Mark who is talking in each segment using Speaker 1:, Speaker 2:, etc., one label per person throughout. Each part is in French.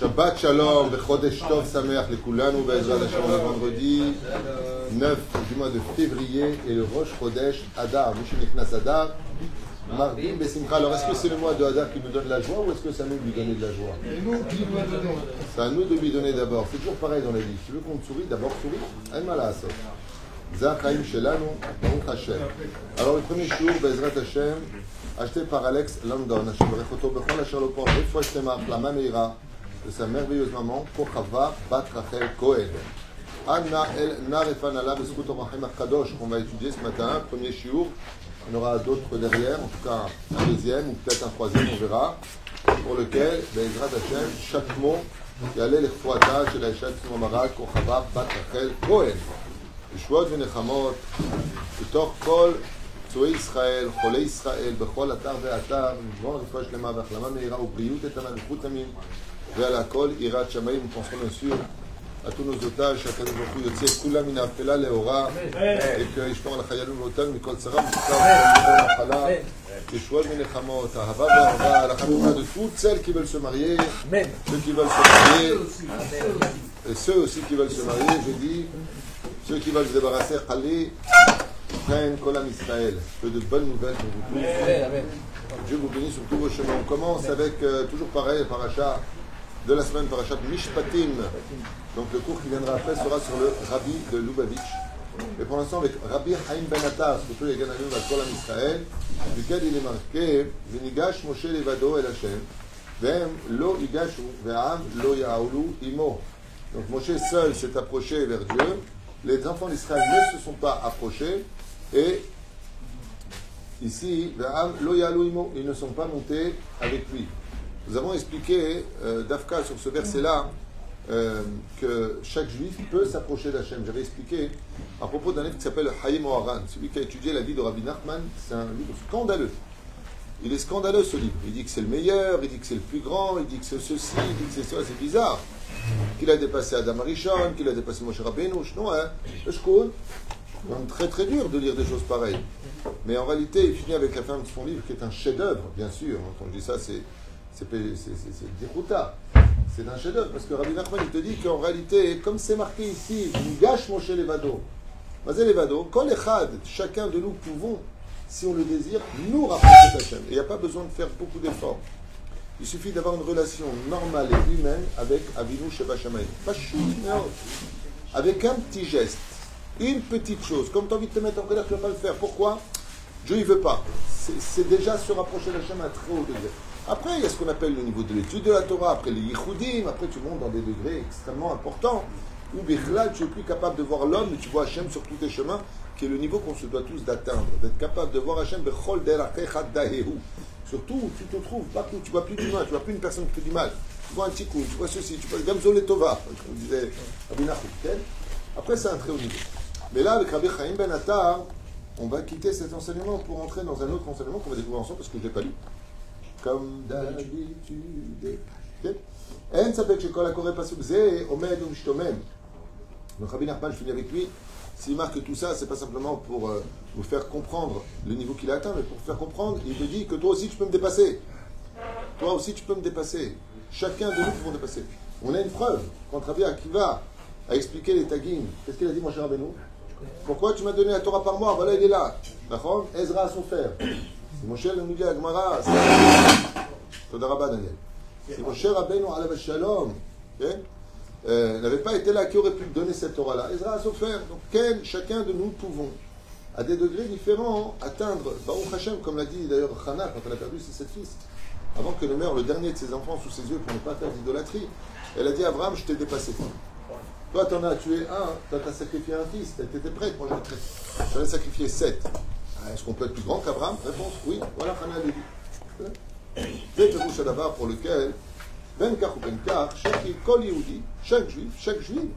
Speaker 1: Shabbat Shalom, Chodesh Tov Sameach Lekulanu, Be'ezrat Hashem, le vendredi 9 du mois de février et le Rosh Chodesh Adar, Mishuneknas Adar, mardi Besimcha. Alors est-ce que c'est le mois de Adar qui nous donne la joie ou est-ce que c'est à nous lui donner de la joie C'est à nous de lui donner d'abord. C'est toujours pareil dans la vie. Si tu veux qu'on te sourie, d'abord souris. Aïe Malasa. Zachaim Shelanu, Baruch Hashem. Alors le premier jour, Bezrat Hashem, acheté par Alex Landon, Hashem Rechoto Bechol Asher Lopor, des fois Shtema, la Mameira, de sa merveilleuse maman, Kochava Bat Rachel Cohen. Anna El Narefanala Beskut Orachim Kadosh, qu'on va étudier ce matin, premier shiur. On aura d'autres derrière, en tout cas un deuxième ou peut-être un troisième, on verra, pour lequel, Bezrat Hashem, chaque mot, יעלה לכפואתה של האישה צמומרה כוכבה בת רחל כהן. ישועות ונחמות בתוך כל פצועי ישראל, חולי ישראל, בכל אתר ואתר, נגמור רפואה שלמה והחלמה מהירה ובריאות איתנה vers la col, Ira Chamaï, nous pensons bien sûr à tous nos otages, chacun de nous, Yotse, Kula, Minafela, Leora, et que Ishmael Khayalou, l'otage, Mikol Sarah, Mikol Sarah, Yeshua, Minechamot, Ahava, Ahava, la Khamima de toutes celles qui veulent se marier, ceux qui veulent se marier, et ceux aussi qui veulent se marier, je dis, ceux qui veulent se débarrasser, allez, prennent Kolam Israël. Que de bonnes nouvelles pour vous tous. Dieu vous bénisse sur tous vos chemins. On commence avec, toujours pareil, parachat de la semaine, parachat Mishpatim. Donc le cours qui viendra après sera sur le Rabbi de Lubavitch. Et pour l'instant, avec Rabbi Haïm Ben Attar, surtout les Gananim à Kolam Israël, duquel il est marqué Venigash Moshe Levado El Hashem, Vem Lo Igashu, Ve'am Lo Yaoulu Imo. Donc Moshe seul s'est approché vers Dieu. Les enfants d'Israël ne se sont pas approchés. Et ici, Ve'am Lo Yaoulu Imo, ils ne sont pas montés avec lui. Nous avons expliqué, euh, Dafka, sur ce verset-là, euh, que chaque juif peut s'approcher d'Hachem. J'avais expliqué à propos d'un livre qui s'appelle Hayim Oharan, celui qui a étudié la vie de Rabbi Nachman, c'est un livre scandaleux. Il est scandaleux ce livre. Il dit que c'est le meilleur, il dit que c'est le plus grand, il dit que c'est ceci, il dit que c'est ça, c'est bizarre. Qu'il a dépassé Adam Arishon, qu'il a dépassé Moshe Rabbeinu, non, hein, le shkoun. Donc très très dur de lire des choses pareilles. Mais en réalité, il finit avec la fin de son livre qui est un chef-d'œuvre, bien sûr. Quand je dis ça, c'est c'est dérouta. C'est un chef-d'œuvre parce que Rabbi Nachman il te dit qu'en réalité, comme c'est marqué ici, gâche mon chez Levado. Mazé Levado, quand les chad, chacun de nous pouvons, si on le désire, nous rapprocher d'Hachem. Et il n'y a pas besoin de faire beaucoup d'efforts. Il suffit d'avoir une relation normale et humaine avec Avinu Sheba. Pas Avec un petit geste, une petite chose, comme tu as envie de te mettre en colère, tu ne vas pas le faire. Pourquoi? Dieu, il veut pas. C'est déjà se rapprocher d'Hachem à très haut degré. Après, il y a ce qu'on appelle le niveau de l'étude de la Torah, après les yichudim, après tu montes dans des degrés extrêmement importants, où Bichlal, tu es plus capable de voir l'homme, mais tu vois Hachem sur tous tes chemins, qui est le niveau qu'on se doit tous d'atteindre, d'être capable de voir Hachem bechol. Surtout, tu te trouves partout, tu vois plus d'humain, tu vois plus une personne qui te dit mal, tu vois un tikkun, tu vois ceci, tu vois Gamzol et Tova, comme disait Rabbi Nachum. Après, c'est un très haut niveau. Mais là, avec Rabbi Chaim Ben Attar, on va quitter cet enseignement pour entrer dans un autre enseignement qu'on va découvrir ensemble parce que je ne l'ai pas lu comme d'habitude. אין ספק שכל הקורא פסוק זה עומד ומשתומם. Donc Rabbi Nachman, je finis avec lui, s'il marque tout ça, c'est pas simplement pour euh, vous faire comprendre le niveau qu'il a atteint, mais pour vous faire comprendre, il te dit que toi aussi tu peux me dépasser. Toi aussi tu peux me dépasser. Chacun de nous pouvons dépasser. On a une preuve. Quand Rabbi Akiva a expliqué les tagging, qu'est-ce qu'il a dit mon cher Rabbeinu Pourquoi tu m'as donné la Torah par mois Voilà, il est là. D'accord Ezra a souffert. C'est Moshe nous dit à Gemara, Toda Rabba Daniel. Si Moshe Rabbeinu alav shalom, n'avait pas été là, qui aurait pu donner cette Torah-là Ezra a souffert. Donc, quel, chacun de nous pouvons, à des degrés différents, atteindre, Baruch Hashem, comme l'a dit d'ailleurs Hana quand elle a perdu ses sept fils, avant que ne meure le dernier de ses enfants sous ses yeux pour ne pas faire d'idolâtrie, elle a dit Abraham, je t'ai dépassé. Toi, tu en as tué un, toi, tu as sacrifié un fils, tu étais prête, moi j'en ai sacrifié sept. Est-ce qu'on peut être plus grand qu'Abraham? Réponse oui. Voilà, Hana l'a dit. C'est le bouche pour lequel, ben car ou ben car, chaque kol Yehudi, chaque juif, chaque juif,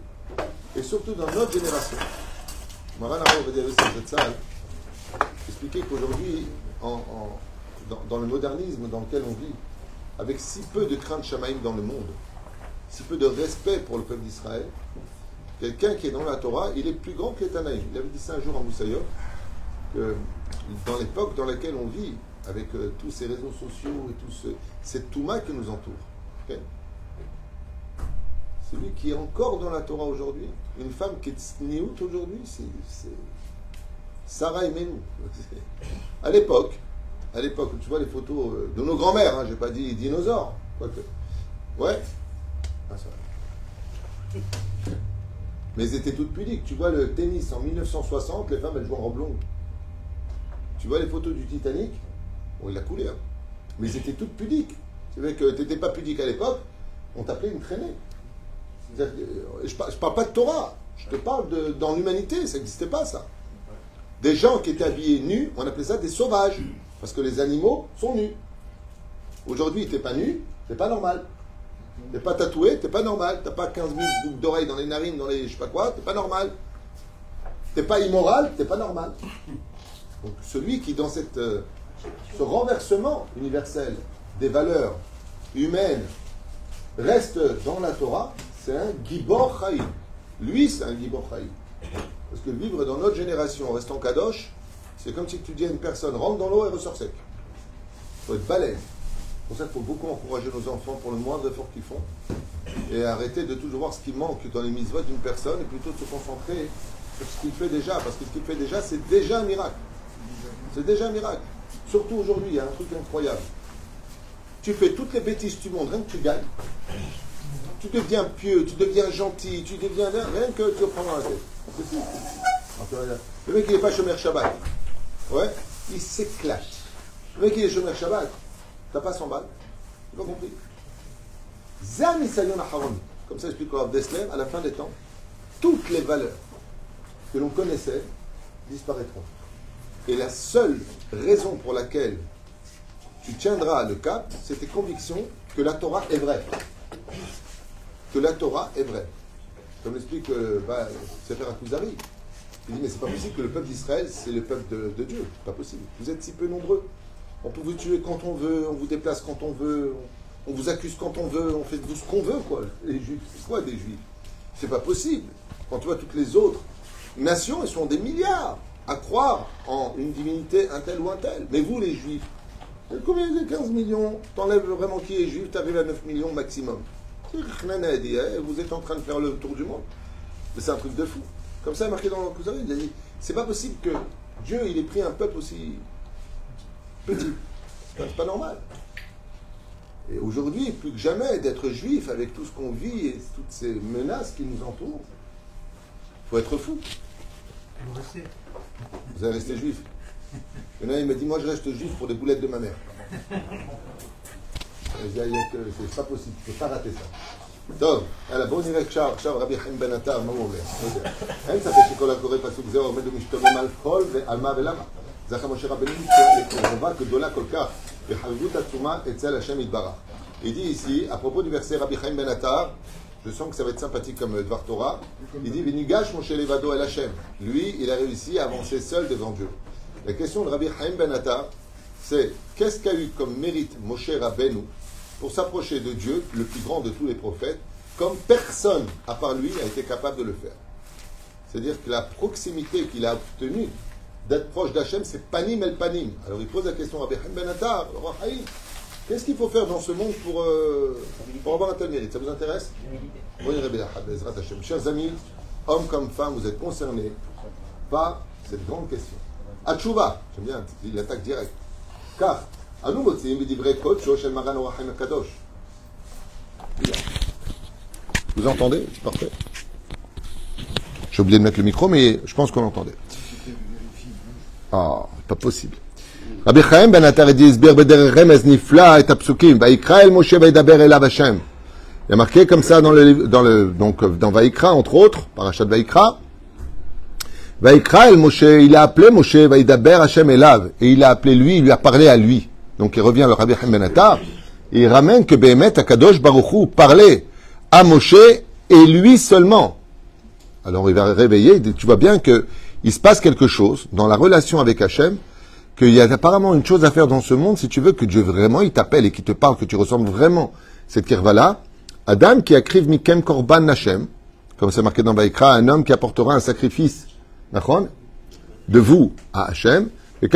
Speaker 1: et surtout dans notre génération. Maran cette salle, expliquer qu'aujourd'hui, en, dans, dans, le modernisme dans lequel on vit, avec si peu de crainte chamaïm dans le monde, si peu de respect pour le peuple d'Israël, quelqu'un qui est dans la Torah, il est plus grand que les. Il avait dit ça un jour en Moussaïov, dans l'époque dans laquelle on vit, avec euh, tous ces réseaux sociaux et tout ce, cette touma qui nous entoure, celui qui est encore dans la Torah aujourd'hui, une femme qui est tsniout aujourd'hui, c'est Sarah et Menou. À l'époque, à l'époque, tu vois les photos euh, de nos grands-mères, hein, j'ai pas dit dinosaures, quoique. Ouais. Ah. Mais elles étaient toutes pudiques. Tu vois le tennis en 1960, les femmes elles jouent en robe longue. Tu vois les photos du Titanic Bon, il a coulé, hein. Mais étaient toutes pudiques. C'est vrai que tu n'étais pas pudique à l'époque, on t'appelait une traînée. Je ne parle pas de Torah, je te parle dans l'humanité, ça n'existait pas ça. Des gens qui étaient habillés nus, on appelait ça des sauvages, parce que les animaux sont nus. Aujourd'hui, tu n'es pas nu, c'est pas normal. T'es pas tatoué, t'es pas normal. T'as pas 15 000 boucles d'oreilles dans les narines, dans les je sais pas quoi, t'es pas normal. T'es pas immoral, t'es pas normal. Donc celui qui, dans euh, ce renversement universel des valeurs humaines, reste dans la Torah, c'est un Gibor Chaim. Lui, c'est un Gibor Chaim. Parce que vivre dans notre génération en restant kadosh, c'est comme si tu dis à une personne rentre dans l'eau et ressort sec. Il faut être balèze. C'est pour ça qu'il faut beaucoup encourager nos enfants pour le moindre effort qu'ils font et arrêter de toujours voir ce qui manque dans les mises d'une personne et plutôt de se concentrer sur ce qu'il fait déjà. Parce que ce qu'il fait déjà, c'est déjà un miracle. C'est déjà un miracle. Surtout aujourd'hui, il y a un truc incroyable. Tu fais toutes les bêtises du monde, rien que tu gagnes. Tu deviens pieux, tu deviens gentil, tu deviens rien que tu prends dans la tête. Le mec, il n'est pas chômeur Shabbat. Ouais, il s'éclate. Le mec, il est chômeur Shabbat. T'as pas 100 balles. Tu pas compris. Zam Isayon Aharon. Comme ça explique Rav Dessler, à la fin des temps, toutes les valeurs que l'on connaissait disparaîtront. Et la seule raison pour laquelle tu tiendras le cap, c'est tes convictions que la Torah est vraie. Que la Torah est vraie. Comme l'explique euh, bah, Sefer Akuzari. Il dit, mais c'est pas possible que le peuple d'Israël, c'est le peuple de, de Dieu. Pas possible. Vous êtes si peu nombreux. On peut vous tuer quand on veut, on vous déplace quand on veut, on, vous accuse quand on veut, on fait de vous ce qu'on veut, quoi. Les juifs, c'est quoi des juifs? C'est pas possible. Quand tu vois toutes les autres nations, elles sont des milliards à croire en une divinité un tel ou un tel. Mais vous, les juifs, combien de 15 millions T'enlèves vraiment qui est juif, t'arrives à 9 millions maximum. Eh, vous êtes en train de faire le tour du monde. Mais c'est un truc de fou. Comme ça, marqué dans le Kuzari, il a dit, c'est pas possible que Dieu, il ait pris un peuple aussi petit. Pas, c'est pas normal. Et aujourd'hui, plus que jamais, d'être juif avec tout ce qu'on vit et toutes ces menaces qui nous entourent, faut être fou.
Speaker 2: Vous restez.
Speaker 1: Vous allez rester juif. Il y en a un, il m'a dit, moi je reste juif pour des boulettes de ma mère. Je dis, il y a que- C'est pas possible, il ne faut pas rater ça. טוב, יאללה, בואו נראה עכשיו, עכשיו רבי חיים בן עטר, מה הוא אומר? לא יודע. אין ספק שכל הקורא פסוק זה עומד ומשתומם על כל ועל מה ולמה. זכר משה רבנו לקרבה גדולה כל כך, וחריבות עצומה אצל השם יתברך. Il dit ici, à propos du verset Rabbi Chaim Ben Attar, je sens que ça va être sympathique comme Dvar Torah, il dit Vinigash Moshe Levado El Hashem. Lui, il a réussi à avancer seul devant Dieu. La question de Rabbi Chaim Ben Attar, c'est qu'est-ce qu'a eu comme mérite Moshe Rabbeinu pour s'approcher de Dieu, le plus grand de tous les prophètes, comme personne, à part lui, n'a été capable de le faire? C'est-à-dire que la proximité qu'il a obtenue d'être proche d'Hachem, c'est panim el panim. Alors il pose la question à Rabbi Chaim Ben Attar, Qu'est-ce qu'il faut faire dans ce monde pour, euh, pour avoir un tel mérite? Ça vous intéresse? Ben Chers amis, hommes comme femmes, vous êtes concernés par cette grande question. Atchouva, j'aime bien, il attaque direct. Car, à nous, Kadosh. Vous entendez? C'est parfait. J'ai oublié de mettre le micro, mais je pense qu'on l'entendait. Ah, pas possible. רבי חיים בן עטר הסביר בדרך רמז נפלא את הפסוקים, ויקרא אל משה וידבר אליו השם. Il y a marqué comme ça dans le, livre- dans le, donc, dans Vaikra, entre autres, parachat Vaikra. Vaikra el Moshe, il a appelé Moshe, Vaidaber Hashem Elav, et il a appelé lui, il lui a parlé à lui. Donc il revient le Rabbi Chaim Ben Attar, et il ramène que Behemet Akadosh Baruch Hu parlait à Moshe et lui seulement. Alors il va réveiller, il dit, tu vois bien que il se passe quelque chose dans la relation avec Hachem, qu'il y a apparemment une chose à faire dans ce monde si tu veux que Dieu vraiment il t'appelle et qu'il te parle, que tu ressembles vraiment cette kervala. Adam qui écrive Mikem Korban Hashem, comme c'est marqué dans Baïkra, un homme qui apportera un sacrifice, de vous à Hachem, et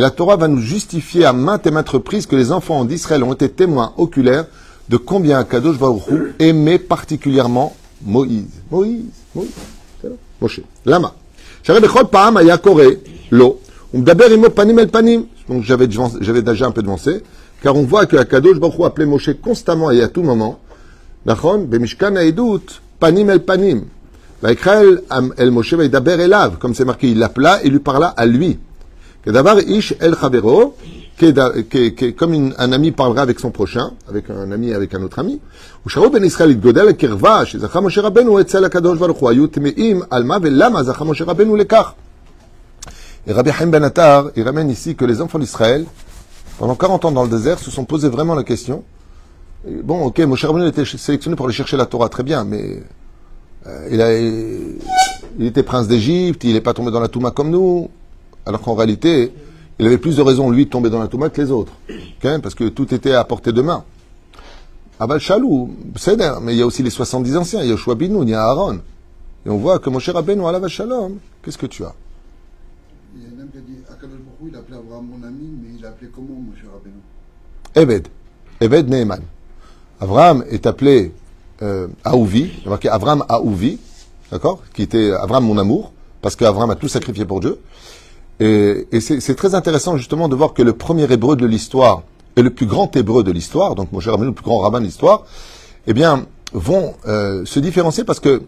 Speaker 1: la Torah va nous justifier à maintes et maintes reprises que les enfants d'Israël ont été témoins oculaires de combien Kadosh Baruch Hu aimait particulièrement Moïse. Moïse, Moïse. c'est là, Moshe. Lama. שהרי בכל פעם היה קורא לו, ומדבר עמו פנים אל פנים. Donc j'avais devance- j'avais déjà un peu devancé, car on voit que Kadosh Baruch Hu appelait Moshe constamment et à tout moment, נכון? במשכן העדות, פנים אל פנים. ויקרא אל, אל משה וידבר אליו, comme c'est marqué, il l'appela et lui parla à lui. כדבר איש אל חברו, כד- כ- כ- comme une- un ami parlera avec son prochain, avec un ami avec un autre ami. ושרו בן ישראל התגודל לקרבה, שזכה משה רבנו אצל הקדוש ברוך הוא, היו טמאים על מה ולמה זכה משה רבנו לכך. Et Rabbi Haim Ben Attar, il ramène ici que les enfants d'Israël, pendant 40 ans dans le désert, se sont posés vraiment la question. Et Bon, ok, Moshe Rabbeinu était sélectionné pour aller chercher la Torah, très bien, mais euh, il, a, il était prince d'Égypte, il n'est pas tombé dans la Touma comme nous, alors qu'en réalité, il avait plus de raisons, lui, de tomber dans la Touma que les autres, ok, parce que tout était à portée de main. Abal Shalou, c'est mais il y a aussi les 70 anciens, il y a Yoshua Binoun, il y a Aaron. Et on voit que Moshe Rabbeinu, Alav Shalom, qu'est-ce que tu as?
Speaker 2: Il y a un homme qui a dit Akadosh Baruch il appelait Abraham mon ami, mais il appelait comment, Moshe Rabbeinu?
Speaker 1: Eved. Eved Neeman. Abraham est appelé euh, Aouvi, il y a marqué Abraham Aouvi, d'accord? Qui était Abraham mon amour, parce qu'Abraham a tout sacrifié pour Dieu. Et, et c'est très intéressant justement de voir que le premier hébreu de l'histoire et le plus grand hébreu de l'histoire, donc mon cher Rabbeinu, le plus grand rabbin de l'histoire, eh bien, vont euh, se différencier parce que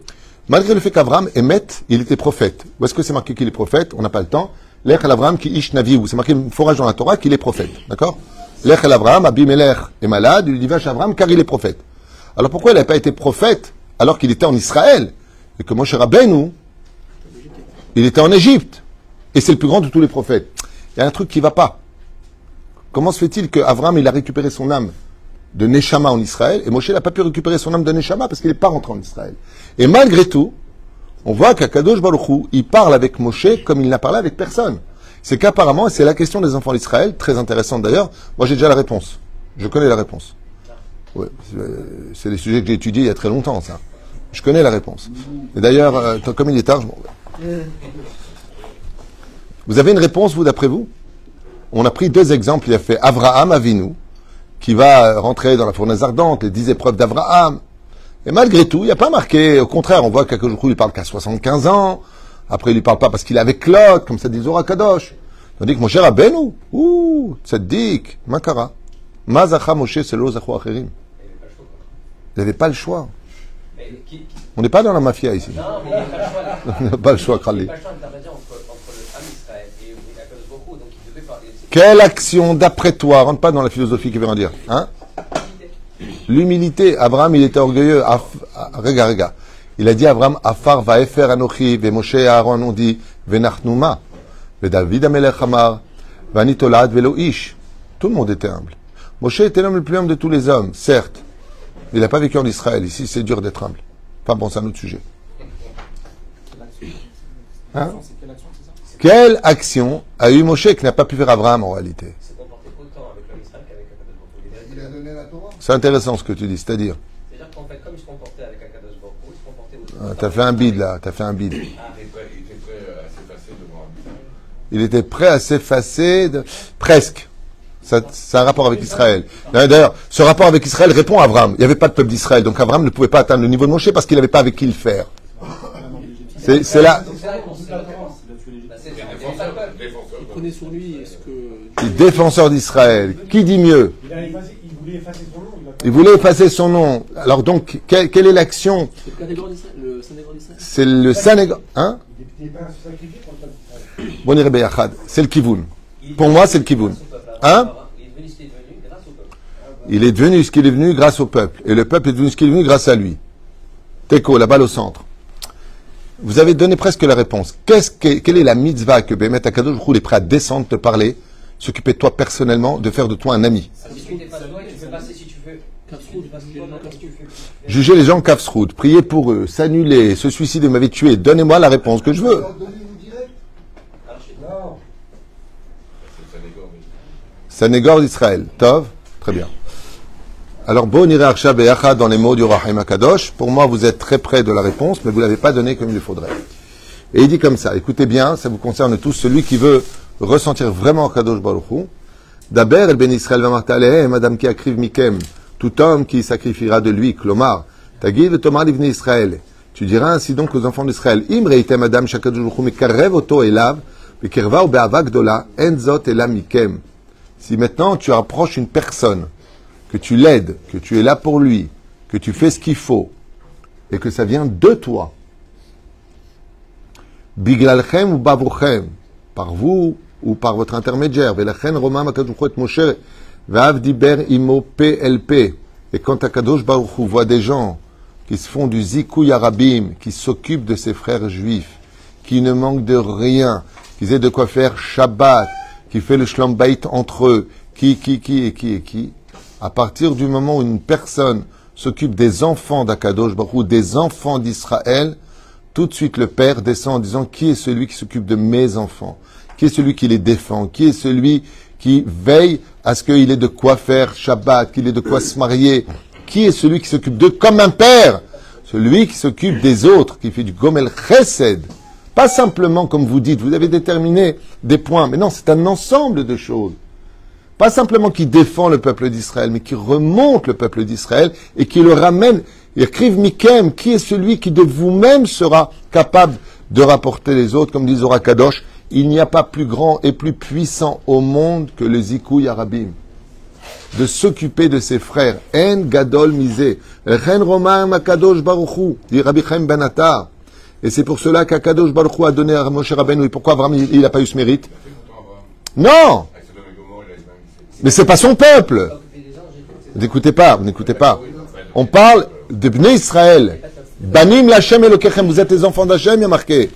Speaker 1: malgré le fait qu'Abraham Emet, il était prophète. Où est-ce que c'est marqué qu'il est prophète? On n'a pas le temps. L'Ech Abraham qui ish naviou. C'est marqué forage dans la Torah qu'il est prophète. D'accord? L'Ech Abraham, Abimelech est malade, il dit vache Abraham car il est prophète. Alors pourquoi il n'a pas été prophète alors qu'il était en Israël? Et que Moshe Rabbeinu, il était en Égypte et c'est le plus grand de tous les prophètes. Il y a un truc qui va pas. Comment se fait-il qu'Abraham il a récupéré son âme de Neshama en Israël et Moshe n'a pas pu récupérer son âme de Neshama parce qu'il n'est pas rentré en Israël. Et malgré tout, on voit qu'Akadosh Baruch Hu, il parle avec Moshe comme il n'a parlé avec personne. C'est qu'apparemment, et c'est la question des enfants d'Israël, très intéressante d'ailleurs, moi j'ai déjà la réponse. Je connais la réponse. Ouais, c'est- euh, c'est des sujets que j'ai étudiés il y a très longtemps, ça. Je connais la réponse. Et d'ailleurs, euh, comme il est tard, je m'en vais. Vous avez une réponse, vous, d'après vous? On a pris deux exemples. Il a fait Avraham Avinu, qui va rentrer dans la fournaise ardente, les dix épreuves d'Avraham. Et malgré tout, il n'y a pas marqué. Au contraire, on voit qu'à jour il parle qu'à 75 ans. Après, il ne parle pas parce qu'il est avec Lot, comme ça dit Zora Kadosh. Tandis que mon cher Abenu, ouh, tzaddik, makara. Mazacha Moshe selo zachu acherim. Il n'avait pas le choix. On n'est pas dans la mafia ici.
Speaker 3: Non, mais il n'y a pas le choix.
Speaker 1: On n'a pas le choix,
Speaker 3: n'y
Speaker 1: Khalil.
Speaker 3: a pas le choix d'intervenir entre, entre le Ham Israël et, et Akadosh Baruch Hu, donc il devait parler. C'est
Speaker 1: Quelle action, d'après toi, rentre pas dans la philosophie qui veut en dire, hein? L'humilité. Abraham, il était orgueilleux. Ah, Regarde. Il a dit Abraham, Afar va efer anochi, ve Moshe et Aaron ont dit, venachnuma, ve David amelech amar, vanitolad velo ish. Tout le monde était humble. Moshe était l'homme le plus humble de tous les hommes, certes. Il n'a pas vécu en Israël. Ici, c'est dur d'être humble. Enfin bon, c'est un autre sujet. Hein? Quelle action a eu Moshe qui n'a pas pu faire Abraham en réalité? C'est intéressant ce que tu dis, c'est-à-dire?
Speaker 3: C'est-à-dire qu'en fait, comme il se comportait avec Akadosh Baruch Hu, il se comportait aussi.
Speaker 1: Ah, T'as fait un bide là, t'as fait un bide.
Speaker 4: Il était prêt, il était prêt à s'effacer devant un
Speaker 1: Il était prêt à s'effacer, de... presque. C'est un rapport avec Israël. D'ailleurs, ce rapport avec Israël répond à Abraham. Il n'y avait pas de peuple d'Israël, donc Abraham ne pouvait pas atteindre le niveau de Moshe parce qu'il n'avait pas avec qui le faire. C'est c'est là,
Speaker 3: Peuple.
Speaker 4: défenseur.
Speaker 5: prenez sur lui est-ce que
Speaker 1: le défenseur d'Israël. Qui dit mieux
Speaker 6: Il, il voulait effacer son nom. Il
Speaker 1: Il. Alors donc, quelle, quelle est l'action
Speaker 5: c'est le Sénégal.
Speaker 1: Hein
Speaker 6: il.
Speaker 1: C'est le Kivoun. Pour moi, c'est le Kivoun. Hein
Speaker 3: Il est devenu ce qu'il est devenu grâce au peuple.
Speaker 1: Il est devenu ce qu'il est devenu grâce au peuple. Et le peuple est devenu ce qu'il est devenu grâce à lui. Teco, la balle au centre. Vous avez donné presque la réponse. Que, quelle est la mitzvah que Bémet Akadosh Hu est prêt à descendre, te parler, s'occuper de toi personnellement, de faire de toi un ami? Juger les gens Kafsroud, prier pour eux, s'annuler, se suicider, m'avait tué. Donnez-moi la réponse que je veux. Sanégor d'Israël. Tov Très bien. Alors, bon dans les mots du Rahim Akadosh. Pour moi, vous êtes très près de la réponse, mais vous ne l'avez pas donné comme il le faudrait. Et il dit comme ça, écoutez bien, ça vous concerne tous, celui qui veut ressentir vraiment Kadosh Baruch Hu, Daber el ben Israël va Adam qui akriv mikem, tout homme qui sacrifiera de lui, Klomar, Tagid Tomar livne Israël. Tu diras ainsi donc aux enfants d'Israël, Im reitem Adam shakadosh mekarev oto elav, bekerva ou be'ava gdola, enzot elam mikem. Si maintenant tu approches une personne, que tu l'aides, que tu es là pour lui, que tu fais ce qu'il faut, et que ça vient de toi, Biglalchem ou bavochem, par vous ou par votre intermédiaire. Velachen Roma Makadosh Baruch Hu et Moshe, Vav imo PLP. Et quand Akadosh Baruch voit des gens qui se font du zikouy arabim, qui s'occupent de ses frères juifs, qui ne manquent de rien, qui aient de quoi faire Shabbat, qui fait le shlom bait entre eux, qui, qui, qui et qui et qui, à partir du moment où une personne s'occupe des enfants d'Akadosh Baruch des enfants d'Israël, tout de suite le père descend en disant qui est celui qui s'occupe de mes enfants, qui est celui qui les défend, qui est celui qui veille à ce qu'il ait de quoi faire Shabbat, qu'il ait de quoi se marier, qui est celui qui s'occupe d'eux comme un père, celui qui s'occupe des autres, qui fait du gomel chesed. Pas simplement comme vous dites, vous avez déterminé des points, mais non, c'est un ensemble de choses. Pas simplement qui défend le peuple d'Israël, mais qui remonte le peuple d'Israël et qui le ramène. Écrive Mikem, qui est celui qui de vous-même sera capable de rapporter les autres, comme dit Zora Kadosh, il n'y a pas plus grand et plus puissant au monde que le Zikouy Arabim. De s'occuper de ses frères. En Gadol Misé. Ren Romain Makadosh Baruchou, dit Rabbi Chaim Ben Attar. Et c'est pour cela qu'Akadosh Baruch Hu a donné à Moshe Rabbeinu. Et pourquoi Abraham, il n'a pas eu ce mérite? Non
Speaker 4: Avec Sodome et Gomorrhe, il a même-
Speaker 1: Mais c'est pas son peuple n'écoutez pas, vous n'écoutez pas. On parle de Bnei Israël. Banim Lachem Elokechem, vous êtes les enfants d'Hachem, il y a marqué.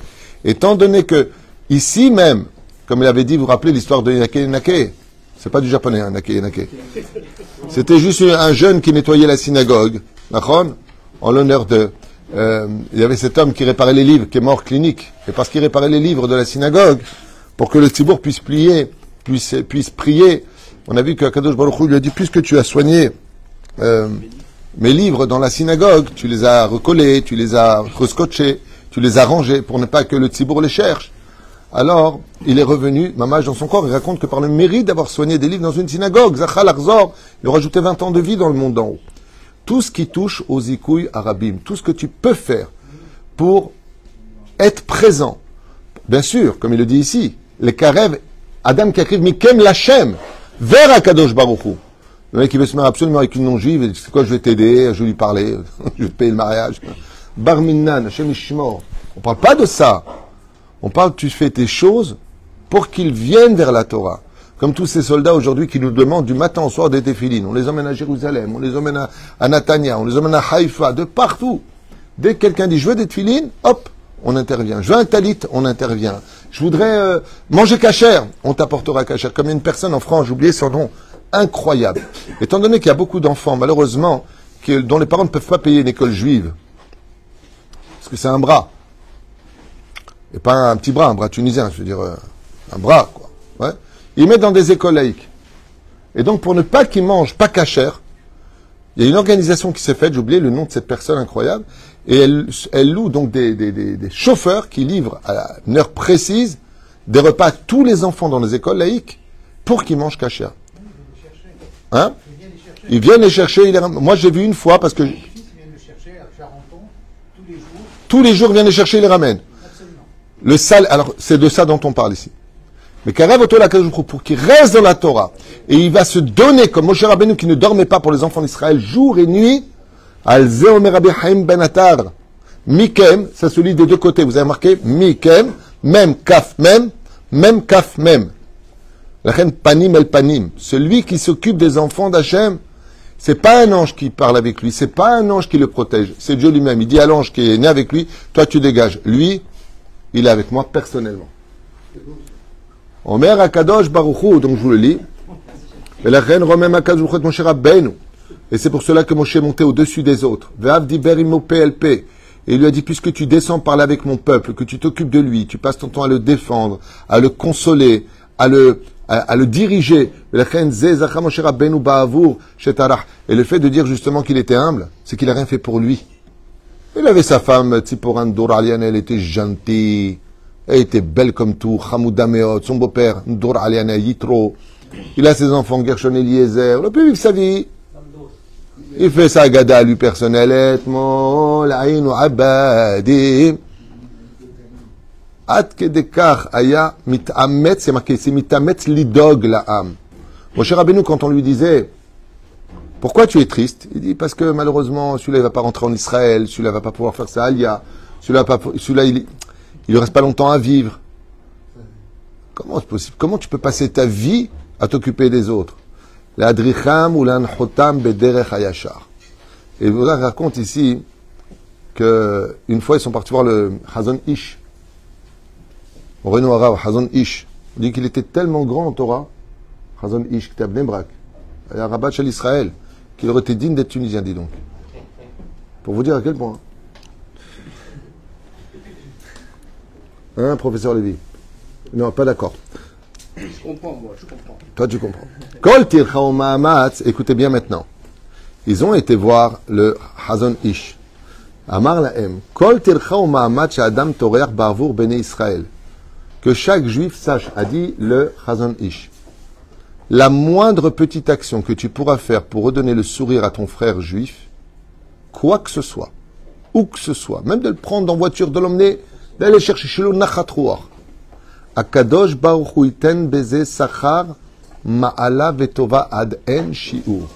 Speaker 1: Étant donné que, ici même, comme il avait dit, vous vous rappelez l'histoire de Yanake Yanake C'est pas du japonais, hein, Yanake Yanake. C'était juste un jeune qui nettoyait la synagogue, en l'honneur de... euh, il y avait cet homme qui réparait les livres, qui est mort clinique. Et parce qu'il réparait les livres de la synagogue, pour que le Tzibour puisse plier, puisse, puisse prier, on a vu que Kadosh Baruch Hu lui a dit, puisque tu as soigné euh, mes livres dans la synagogue, tu les as recollés, tu les as rescotchés, tu les as rangés pour ne pas que le Tzibour les cherche. Alors, il est revenu, mamage dans son corps, il raconte que par le mérite d'avoir soigné des livres dans une synagogue, Zachal Arzor, il a rajouté 20 ans de vie dans le monde d'en haut. Tout ce qui touche aux ikouilles arabim, tout ce que tu peux faire pour être présent, bien sûr, comme il le dit ici, les karev, Adam écrit Mikem Lachem, vers Akadosh Baruchou. Le mec qui veut se marier absolument avec une non-juive, il dit, c'est quoi, je vais t'aider, je vais lui parler, je vais te payer le mariage. Bar Minnan, Hashem Ishmor. On parle pas de ça. On parle, tu fais tes choses pour qu'ils viennent vers la Torah. Comme tous ces soldats aujourd'hui qui nous demandent du matin au soir des téphilines. On les emmène à Jérusalem, on les emmène à, à Natania, on les emmène à Haïfa, de partout. Dès que quelqu'un dit je veux des téphilines, hop, on intervient. Je veux un talit, on intervient. Je voudrais euh, manger cachère, on t'apportera cachère. Comme une personne en France, j'ai oublié son nom, incroyable. Étant donné qu'il y a beaucoup d'enfants, malheureusement, dont les parents ne peuvent pas payer une école juive, parce que c'est un bras, et pas un petit bras, un bras tunisien, je veux dire, euh, un bras, quoi. Ouais. Ils mettent dans des écoles laïques. Et donc, pour ne pas qu'ils mangent pas cachère, il y a une organisation qui s'est faite, j'ai oublié le nom de cette personne incroyable, et elle, elle loue donc des, des- des- des chauffeurs qui livrent à une heure précise des repas à tous les enfants dans les écoles laïques pour qu'ils mangent cachère. Hein? Ils viennent les chercher. ils les Moi, j'ai vu une fois parce que
Speaker 7: Charenton tous les jours,
Speaker 1: ils viennent les chercher, ils les ramènent.
Speaker 7: absolument.
Speaker 1: Le sale, alors c'est de ça dont on parle ici. Mais pour qu'il reste dans la Torah, et il va se donner, comme Moshe Rabbeinu qui ne dormait pas pour les enfants d'Israël jour et nuit, al Ben Attar, Mikem, ça se lit des deux côtés, vous avez marqué, Mikem, même kaf même, même kaf même. La reine Panim El Panim, celui qui s'occupe des enfants d'Hachem, c'est pas un ange qui parle avec lui, c'est pas un ange qui le protège, c'est Dieu lui-même. Il dit à l'ange qui est né avec lui, toi tu dégages. Lui, il est avec moi personnellement. Omer Akadosh Baruchou, donc je vous le lis. Et la reine Romem Akadosh Baruch Hu, Moshe. Et c'est pour cela que Moshe est monté au-dessus des autres. PLP. Et il lui a dit, puisque tu descends parler avec mon peuple, que tu t'occupes de lui, tu passes ton temps à le défendre, à le consoler, à le, à, le diriger. Et le fait de dire justement qu'il était humble, c'est qu'il a rien fait pour lui. Il avait sa femme, Tziporan Doralian, elle était gentille. Elle était belle comme tout, Hamouda son beau-père, Ndour Aliana Yitro. Il a ses enfants, Gershon Eliezer. Il a pu vivre sa vie. Il fait sa gada à lui personnel. Etmol, Aïnou Abadi. Ad kedekar aya mitamet, c'est âme. Mon cher Rabbeinu, quand on lui disait, pourquoi tu es triste? Il dit, parce que malheureusement, celui-là, il va pas rentrer en Israël, celui-là va pas pouvoir faire sa alia, celui-là, il, il ne reste pas longtemps à vivre. Comment possible? Comment tu peux passer ta vie à t'occuper des autres? L'adricham ou l'anchotam bederech hayashar. Et vous raconte ici que une fois ils sont partis voir le Hazon Ish. Au Renault Arabe, Hazon Ish. On dit qu'il était tellement grand en Torah, Hazon Ish, qui était à Bnei Brak, un rabat chez l'Israël, qu'il aurait été digne d'être tunisien, dis donc. Pour vous dire à quel point. Hein, professeur Lévy? Non, pas d'accord.
Speaker 5: Je comprends, moi, je comprends.
Speaker 1: Toi, tu comprends. Kol écoutez bien maintenant. Ils ont été voir le Hazon Ish. Amar lahem. Kol adam torer barvour bene Israël. Que chaque juif sache, a dit le Hazon Ish. La moindre petite action que tu pourras faire pour redonner le sourire à ton frère juif, quoi que ce soit, où que ce soit, même de le prendre en voiture, de l'emmener, d'aller chercher chez le Nachatrouar, Akadosh Baruch Hu iten beze sachar ma'ala vetova ad en shi'ur.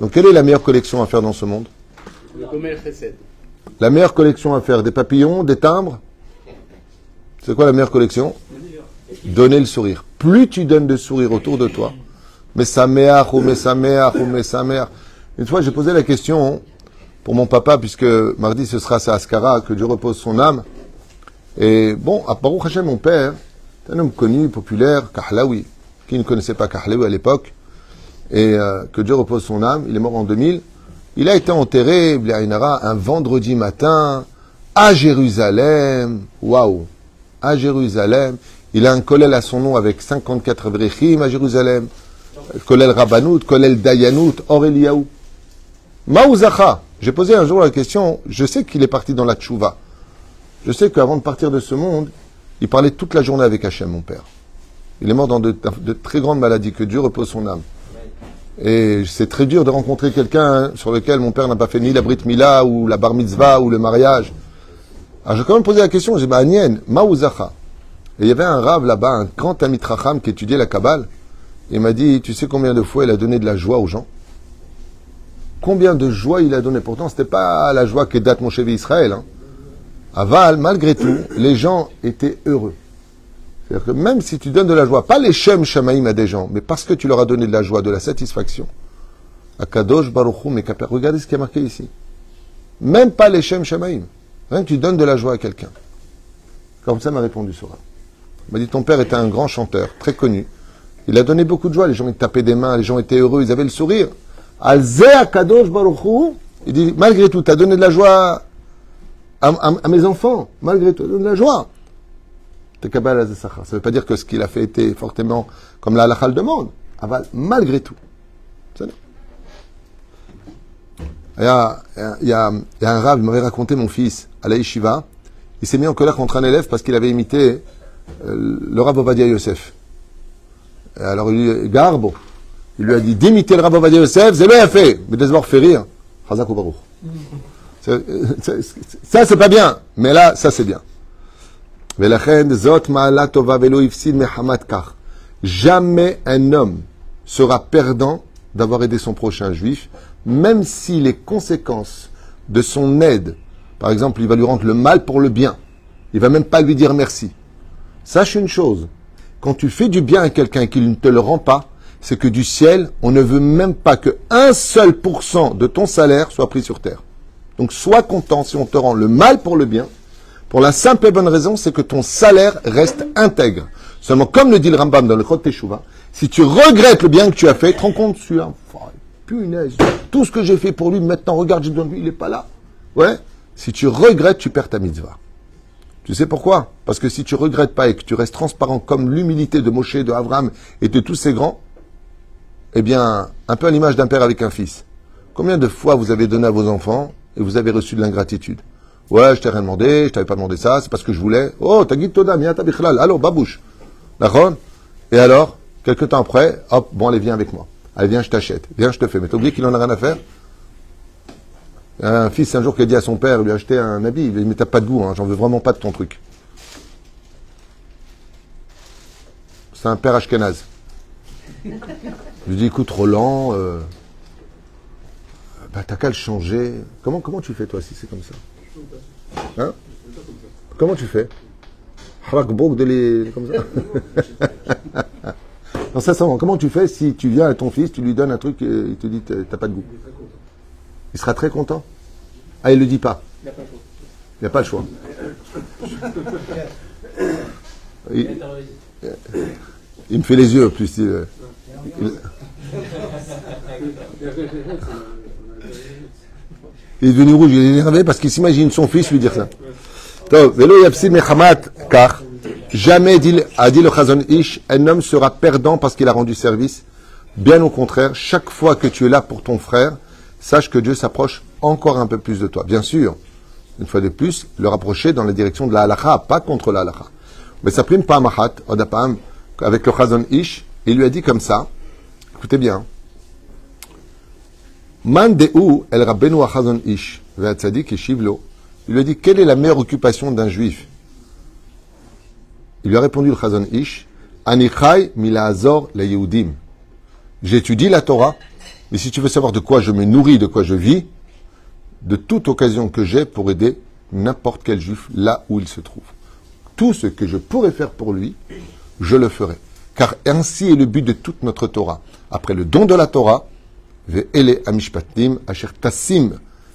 Speaker 1: Donc, quelle est la meilleure collection à faire dans ce monde?
Speaker 5: Le.
Speaker 1: La meilleure collection à faire Des papillons, des timbres? C'est quoi la meilleure collection? Donner le sourire. Plus tu donnes de sourire autour de toi, mais sa mère, ou mais sa mère, ou mais sa mère. Une fois, j'ai posé la question pour mon papa, puisque mardi ce sera sa Askara, que Dieu repose son âme. Et bon, à Baruch mon père, un homme connu, populaire, Kahlaoui. Qui ne connaissait pas Kahlaoui à l'époque Et euh, que Dieu repose son âme, il est mort en 2000. Il a été enterré, Blainara, un vendredi matin, à Jérusalem. Waouh À Jérusalem. Il a un kollel à son nom avec 54 vrechim à Jérusalem. Kollel Rabbanout, kollel Dayanout, Aureliaou. Maouzacha. J'ai posé un jour la question, je sais qu'il est parti dans la tchouva. Je sais qu'avant de partir de ce monde, il parlait toute la journée avec Hachem, mon père. Il est mort dans de, très grandes maladies, que Dieu repose son âme. Et c'est très dur de rencontrer quelqu'un sur lequel mon père n'a pas fait ni la Brit Mila, ou la Bar Mitzvah, ou le mariage. Alors j'ai quand même posé la question, j'ai dit, bah, Anien, Maouzacha. Et il y avait un rave là-bas, un grand ami Tracham qui étudiait la Kabbale. Il m'a dit, tu sais combien de fois il a donné de la joie aux gens? Combien de joie il a donné? Pourtant, c'était pas la joie que date mon chef Israël. Hein. À Val, malgré tout, les gens étaient heureux. C'est-à-dire que même si tu donnes de la joie, pas les shem shamaïm à des gens, mais parce que tu leur as donné de la joie, de la satisfaction, à Kadosh Baruchou, mais regardez ce qui est marqué ici. Même pas les shem shamaïm. Rien que tu donnes de la joie à quelqu'un. Comme ça m'a répondu Sora. Il m'a dit ton père était un grand chanteur, très connu. Il a donné beaucoup de joie, les gens ils tapaient des mains, les gens étaient heureux, ils avaient le sourire. Alze Kadosh Baruchou, il dit malgré tout, tu as donné de la joie à, mes enfants, malgré tout, de la joie. Ça ne veut pas dire que ce qu'il a fait était fortement comme la halakha demande. Malgré tout. Il y a, il y a, il y a un rave, il m'avait raconté mon fils à la. Il s'est mis en colère contre un élève parce qu'il avait imité euh, le Rav Ovadia Yosef. Alors il lui Garbo, il lui a dit d'imiter le Rav Ovadia Yosef, c'est bien fait, mais d'abord fait rire. Chazak ou. Ça, c'est pas bien, mais là, ça, c'est bien. Jamais un homme sera perdant d'avoir aidé son prochain juif, même si les conséquences de son aide, par exemple, il va lui rendre le mal pour le bien, il va même pas lui dire merci. Sache une chose, quand tu fais du bien à quelqu'un et qu'il ne te le rend pas, c'est que du ciel, on ne veut même pas que un seul pourcent de ton salaire soit pris sur terre. Donc sois content si on te rend le mal pour le bien, pour la simple et bonne raison, c'est que ton salaire reste intègre. Seulement, comme le dit le Rambam dans le Chod Teshuvah, si tu regrettes le bien que tu as fait, te rends compte, tu as, punaise, tout ce que j'ai fait pour lui, maintenant, regarde, je lui, il n'est pas là. Ouais. Si tu regrettes, tu perds ta mitzvah. Tu sais pourquoi? Parce que si tu regrettes pas et que tu restes transparent comme l'humilité de Moshe, de Avram et de tous ces grands, eh bien, un peu à l'image d'un père avec un fils. Combien de fois vous avez donné à vos enfants et vous avez reçu de l'ingratitude Ouais, je t'ai rien demandé, je t'avais pas demandé ça, c'est parce que je voulais. Oh, t'as guide Toda, miata bichlal. Allô, babouche. D'accord? Et alors, quelques temps après, hop, bon, allez, viens avec moi. Allez, viens, je t'achète. Viens, je te fais. Mais t'as oublié qu'il en a rien à faire? Un fils, un jour, qui a dit à son père, lui a acheté un habit, il lui dit, mais t'as pas de goût, hein, j'en veux vraiment pas de ton truc. C'est un père ashkenaz. Je lui dis, écoute, Roland, euh, bah, t'as qu'à le changer. Comment, comment tu fais, toi, si c'est comme ça Hein Comment tu fais de les. comme ça Non, sincèrement, comment tu fais si tu viens à ton fils, tu lui donnes un truc et il te dit t'as t'as pas de goût Il sera très content. Ah, il le dit pas. Il n'y a pas le choix. Il, il me fait les yeux, plus. il- il- Il est devenu rouge, il est énervé parce qu'il s'imagine son fils lui dire ça. Donc, car jamais a dit le Chazon Ish, un homme sera perdant parce qu'il a rendu service. Bien au contraire, chaque fois que tu es là pour ton frère, sache que Dieu s'approche encore un peu plus de toi. Bien sûr, une fois de plus, le rapprocher dans la direction de la halakha, pas contre la halakha. Mais ça prime pas mahat, odapam, avec le Chazon Ish, il lui a dit comme ça, écoutez bien, Man el Rabbeinu Achazon Ish. Il lui a dit, quelle est la meilleure occupation d'un juif? Il lui a répondu le Chazon Ish, Anichai milazor le Yehudim. J'étudie la Torah, mais si tu veux savoir de quoi je me nourris, de quoi je vis, de toute occasion que j'ai pour aider n'importe quel juif là où il se trouve. Tout ce que je pourrais faire pour lui, je le ferai. Car ainsi est le but de toute notre Torah. Après le don de la Torah, Ve'ele amishpatim asher tassim,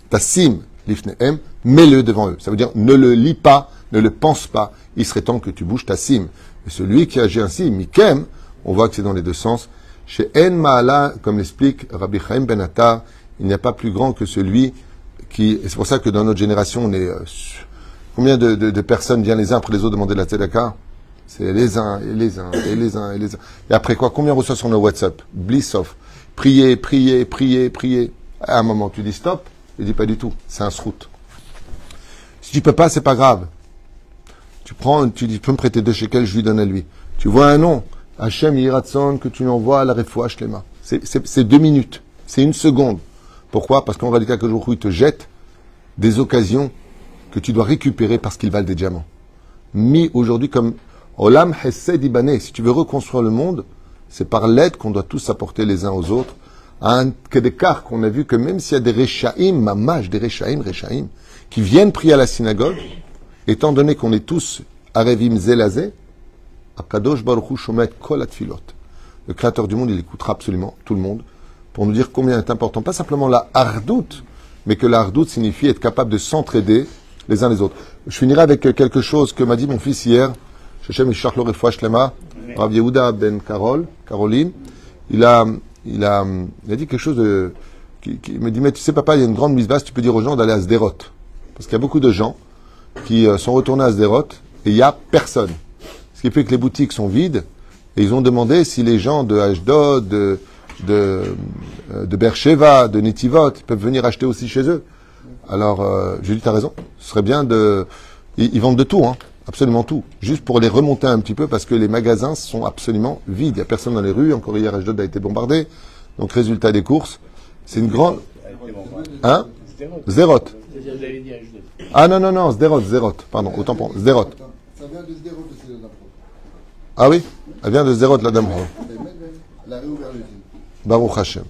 Speaker 1: tassim lifnehem, mets-le devant eux. Ça veut dire ne le lis pas, ne le pense pas. Il serait temps que tu bouges ta sim. Et celui qui agit ainsi, mikem, on voit que c'est dans les deux sens. Chez En Maala, comme l'explique Rabbi Chaim Ben Attar, il n'y a pas plus grand que celui qui. C'est pour ça que dans notre génération, on est. euh, combien de, personnes viennent les uns après les autres demander la tzedaka C'est les uns et les uns et les uns et les uns. Et après quoi Combien reçoit sur nos WhatsApp? Bliss off. Priez, priez, priez, priez. À un moment, tu dis stop. Il dit pas du tout. C'est un sroute. Si tu peux pas, c'est pas grave. Tu prends, tu dis, tu peux me prêter deux shekels, je lui donne à lui. Tu vois un nom, Hachem Yiratson, que tu l'envoies à la refoua Shlema. C'est- deux minutes. C'est une seconde. Pourquoi? Parce qu'en réalité, que il te jette des occasions que tu dois récupérer parce qu'ils valent des diamants. Mis aujourd'hui comme Olam Hesed Ibané. Si tu veux reconstruire le monde, c'est par l'aide qu'on doit tous apporter les uns aux autres. À un d'écart qu'on a vu que même s'il y a des Rechaim, mamash, des Rechaim, Rechaim, qui viennent prier à la synagogue, étant donné qu'on est tous Arevim Zelazé, Akadosh Baruch Shomet Kol Atfilot. Le Créateur du monde, il écoutera absolument tout le monde pour nous dire combien est important, pas simplement la hardoute, mais que la hardoute signifie être capable de s'entraider les uns les autres. Je finirai avec quelque chose que m'a dit mon fils hier, Lo Refoua Shlema, Rav Yehuda Ben Carol, Caroline. Il a, il a, il a dit quelque chose de, qui, qui me dit, mais tu sais papa, il y a une grande mise basse, tu peux dire aux gens d'aller à Sderot. Parce qu'il y a beaucoup de gens qui euh, sont retournés à Sderot et il n'y a personne. Ce qui fait que les boutiques sont vides et ils ont demandé si les gens de Ashdod, de, de, euh, de Beersheba, de Netivot, peuvent venir acheter aussi chez eux. Alors, euh, j'ai dit, t'as raison. Ce serait bien de... Ils, ils vendent de tout, hein. Absolument tout. Juste pour les remonter un petit peu parce que les magasins sont absolument vides. Il n'y a personne dans les rues. Encore hier, Ashdod a été bombardé. Donc, résultat des courses. C'est une grande... Hein?
Speaker 5: Judith.
Speaker 1: Ah non, non, non, Zerot, Zerot. Pardon, autant pour...
Speaker 2: Céline
Speaker 1: Ah oui? Elle vient de Zerot, la dame. Baruch Hashem.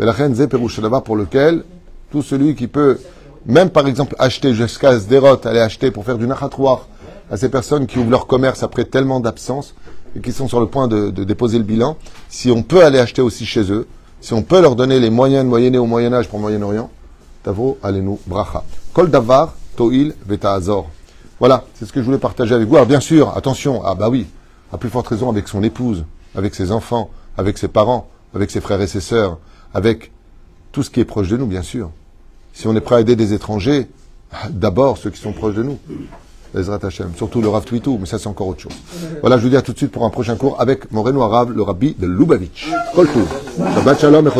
Speaker 1: Et la reine Zé Perouche là-bas pour lequel tout celui qui peut, même par exemple acheter jusqu'à Sderot, aller acheter pour faire du nachatouar à ces personnes qui ouvrent leur commerce après tellement d'absence et qui sont sur le point de, de déposer le bilan, si on peut aller acheter aussi chez eux, si on peut leur donner les moyens de moyenner au Moyen-Âge pour le Moyen-Orient, Tavo Alenu Bracha. Kol Davar Toil Azor. Voilà, c'est ce que je voulais partager avec vous. Alors bien sûr, attention, ah bah oui, à plus forte raison avec son épouse, avec ses enfants, avec ses parents, avec ses frères et ses sœurs, avec tout ce qui est proche de nous, bien sûr. Si on est prêt à aider des étrangers, d'abord ceux qui sont proches de nous. Ezrat Hashem. Surtout le Rav Twitou, mais ça c'est encore autre chose. Voilà, je vous dis à tout de suite pour un prochain cours avec mon Arabe, le Rabbi de Lubavitch. Kol. Shabbat Shalom et